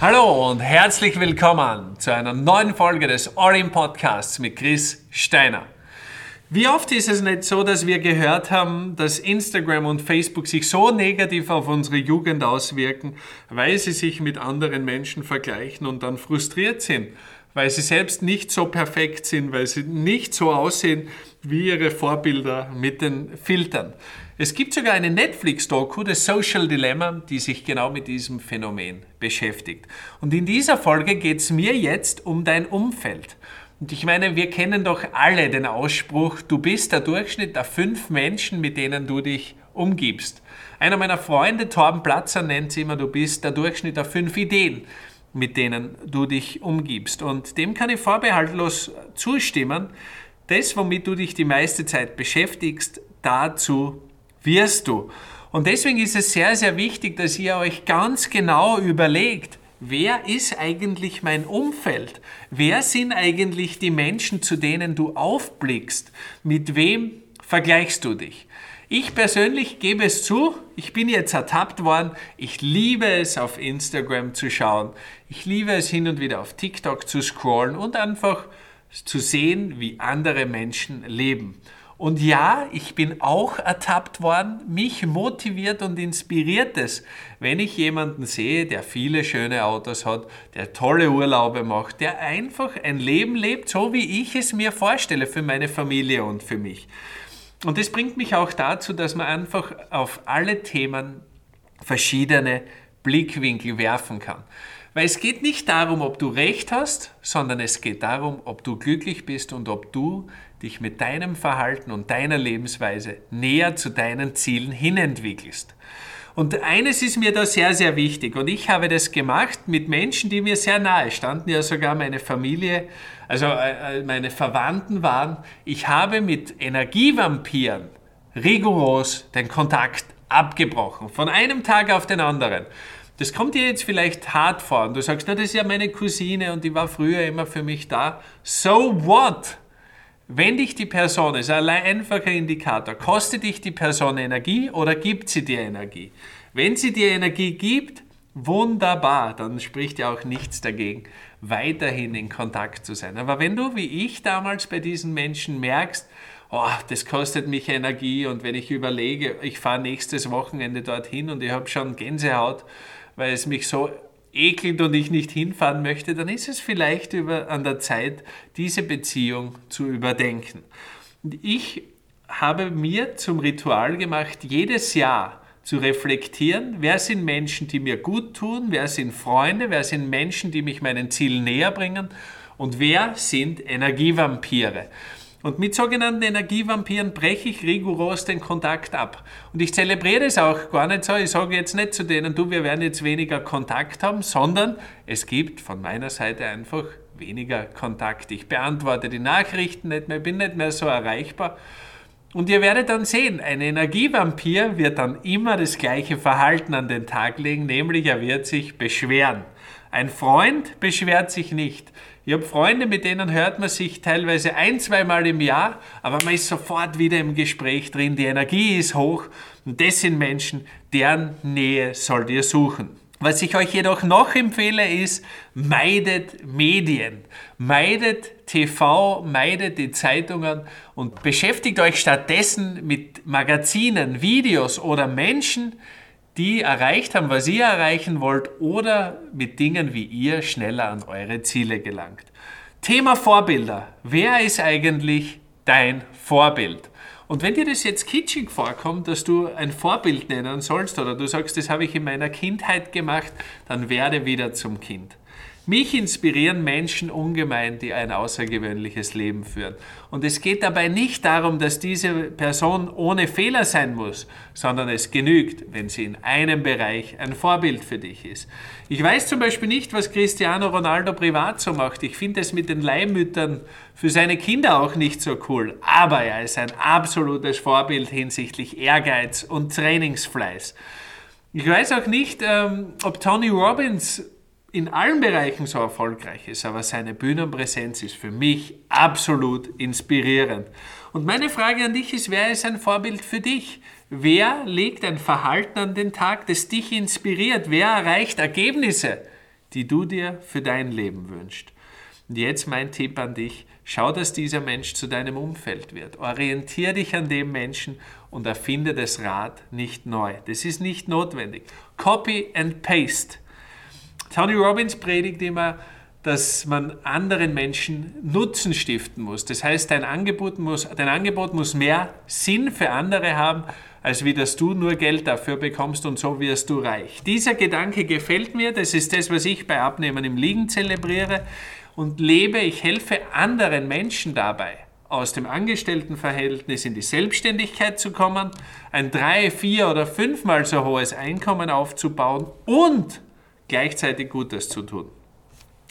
Hallo und herzlich willkommen zu einer neuen Folge des All-In Podcasts mit Chris Steiner. Wie oft ist es nicht so, dass wir gehört haben, dass Instagram und Facebook sich so negativ auf unsere Jugend auswirken, weil sie sich mit anderen Menschen vergleichen und dann frustriert sind, weil sie selbst nicht so perfekt sind, weil sie nicht so aussehen wie ihre Vorbilder mit den Filtern. Es gibt sogar eine Netflix-Doku, das Social Dilemma, die sich genau mit diesem Phänomen beschäftigt. Und in dieser Folge geht es mir jetzt um dein Umfeld. Und ich meine, wir kennen doch alle den Ausspruch, du bist der Durchschnitt der fünf Menschen, mit denen du dich umgibst. Einer meiner Freunde, Torben Platzer, nennt es immer, du bist der Durchschnitt der fünf Ideen, mit denen du dich umgibst. Und dem kann ich vorbehaltlos zustimmen. Das, womit du dich die meiste Zeit beschäftigst, dazu wirst du. Und deswegen ist es sehr, sehr wichtig, dass ihr euch ganz genau überlegt, wer ist eigentlich mein Umfeld? Wer sind eigentlich die Menschen, zu denen du aufblickst? Mit wem vergleichst du dich? Ich persönlich gebe es zu, ich bin jetzt ertappt worden. Ich liebe es, auf Instagram zu schauen. Ich liebe es, hin und wieder auf TikTok zu scrollen und einfach zu sehen, wie andere Menschen leben. Und ja, ich bin auch ertappt worden. Mich motiviert und inspiriert es, wenn ich jemanden sehe, der viele schöne Autos hat, der tolle Urlaube macht, der einfach ein Leben lebt, so wie ich es mir vorstelle für meine Familie und für mich. Und das bringt mich auch dazu, dass man einfach auf alle Themen verschiedene Blickwinkel werfen kann. Weil es geht nicht darum, ob du recht hast, sondern es geht darum, ob du glücklich bist und ob du dich mit deinem Verhalten und deiner Lebensweise näher zu deinen Zielen hinentwickelst. Und eines ist mir da sehr, sehr wichtig und ich habe das gemacht mit Menschen, die mir sehr nahe standen, ja sogar meine Familie, also äh, äh, meine Verwandten waren. Ich habe mit Energievampiren rigoros den Kontakt abgebrochen, von einem Tag auf den anderen. Das kommt dir jetzt vielleicht hart vor und du sagst, na, das ist ja meine Cousine und die war früher immer für mich da. So what? Wenn dich die Person, ist ein einfacher Indikator, kostet dich die Person Energie oder gibt sie dir Energie? Wenn sie dir Energie gibt, wunderbar, dann spricht ja auch nichts dagegen, weiterhin in Kontakt zu sein. Aber wenn du, wie ich damals bei diesen Menschen merkst, oh, das kostet mich Energie und wenn ich überlege, ich fahre nächstes Wochenende dorthin und ich habe schon Gänsehaut, weil es mich so ekelt und ich nicht hinfahren möchte, dann ist es vielleicht über, an der Zeit, diese Beziehung zu überdenken. Ich habe mir zum Ritual gemacht, jedes Jahr zu reflektieren, wer sind Menschen, die mir gut tun, wer sind Freunde, wer sind Menschen, die mich meinen Zielen näher bringen und wer sind Energievampire. Und mit sogenannten Energievampiren breche ich rigoros den Kontakt ab. Und ich zelebriere es auch gar nicht so. Ich sage jetzt nicht zu denen, du, wir werden jetzt weniger Kontakt haben, sondern es gibt von meiner Seite einfach weniger Kontakt. Ich beantworte die Nachrichten nicht mehr, bin nicht mehr so erreichbar. Und ihr werdet dann sehen, ein Energievampir wird dann immer das gleiche Verhalten an den Tag legen, nämlich er wird sich beschweren. Ein Freund beschwert sich nicht. Ich habe Freunde, mit denen hört man sich teilweise ein, zweimal im Jahr, aber man ist sofort wieder im Gespräch drin, die Energie ist hoch und das sind Menschen, deren Nähe sollt ihr suchen. Was ich euch jedoch noch empfehle, ist, meidet Medien, meidet TV, meidet die Zeitungen und beschäftigt euch stattdessen mit Magazinen, Videos oder Menschen, die erreicht haben, was ihr erreichen wollt oder mit Dingen, wie ihr schneller an eure Ziele gelangt. Thema Vorbilder. Wer ist eigentlich dein Vorbild? Und wenn dir das jetzt kitschig vorkommt, dass du ein Vorbild nennen sollst oder du sagst, das habe ich in meiner Kindheit gemacht, dann werde wieder zum Kind. Mich inspirieren Menschen ungemein, die ein außergewöhnliches Leben führen. Und es geht dabei nicht darum, dass diese Person ohne Fehler sein muss, sondern es genügt, wenn sie in einem Bereich ein Vorbild für dich ist. Ich weiß zum Beispiel nicht, was Cristiano Ronaldo privat so macht. Ich finde es mit den Leihmüttern für seine Kinder auch nicht so cool. Aber er ist ein absolutes Vorbild hinsichtlich Ehrgeiz und Trainingsfleiß. Ich weiß auch nicht, ähm, ob Tony Robbins in allen Bereichen so erfolgreich ist, aber seine Bühnenpräsenz ist für mich absolut inspirierend. Und meine Frage an dich ist, wer ist ein Vorbild für dich? Wer legt ein Verhalten an den Tag, das dich inspiriert? Wer erreicht Ergebnisse, die du dir für dein Leben wünschst. Und jetzt mein Tipp an dich, schau, dass dieser Mensch zu deinem Umfeld wird. Orientier dich an dem Menschen und erfinde das Rad nicht neu. Das ist nicht notwendig. Copy and paste. Tony Robbins predigt immer, dass man anderen Menschen Nutzen stiften muss. Das heißt, dein Angebot muss, dein Angebot muss mehr Sinn für andere haben, als wie dass du nur Geld dafür bekommst und so wirst du reich. Dieser Gedanke gefällt mir, das ist das, was ich bei Abnehmen im Liegen zelebriere und lebe, ich helfe anderen Menschen dabei, aus dem Angestelltenverhältnis in die Selbstständigkeit zu kommen, ein drei, vier oder fünfmal so hohes Einkommen aufzubauen und gleichzeitig Gutes zu tun.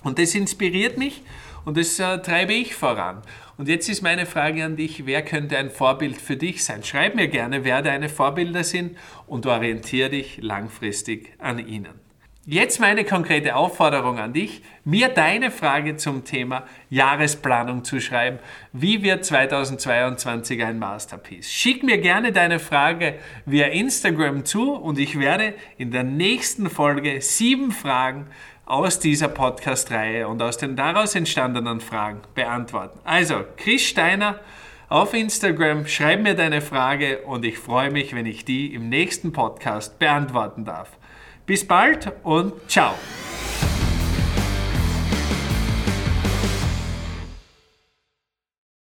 Und das inspiriert mich und das äh, treibe ich voran. Und jetzt ist meine Frage an dich, wer könnte ein Vorbild für dich sein? Schreib mir gerne, wer deine Vorbilder sind und orientiere dich langfristig an ihnen. Jetzt meine konkrete Aufforderung an dich, mir deine Frage zum Thema Jahresplanung zu schreiben. Wie wird 2022 ein Masterpiece? Schick mir gerne deine Frage via Instagram zu und ich werde in der nächsten Folge sieben Fragen aus dieser Podcast-Reihe und aus den daraus entstandenen Fragen beantworten. Also, Chris Steiner auf Instagram, schreib mir deine Frage und ich freue mich, wenn ich die im nächsten Podcast beantworten darf. Bis bald und ciao.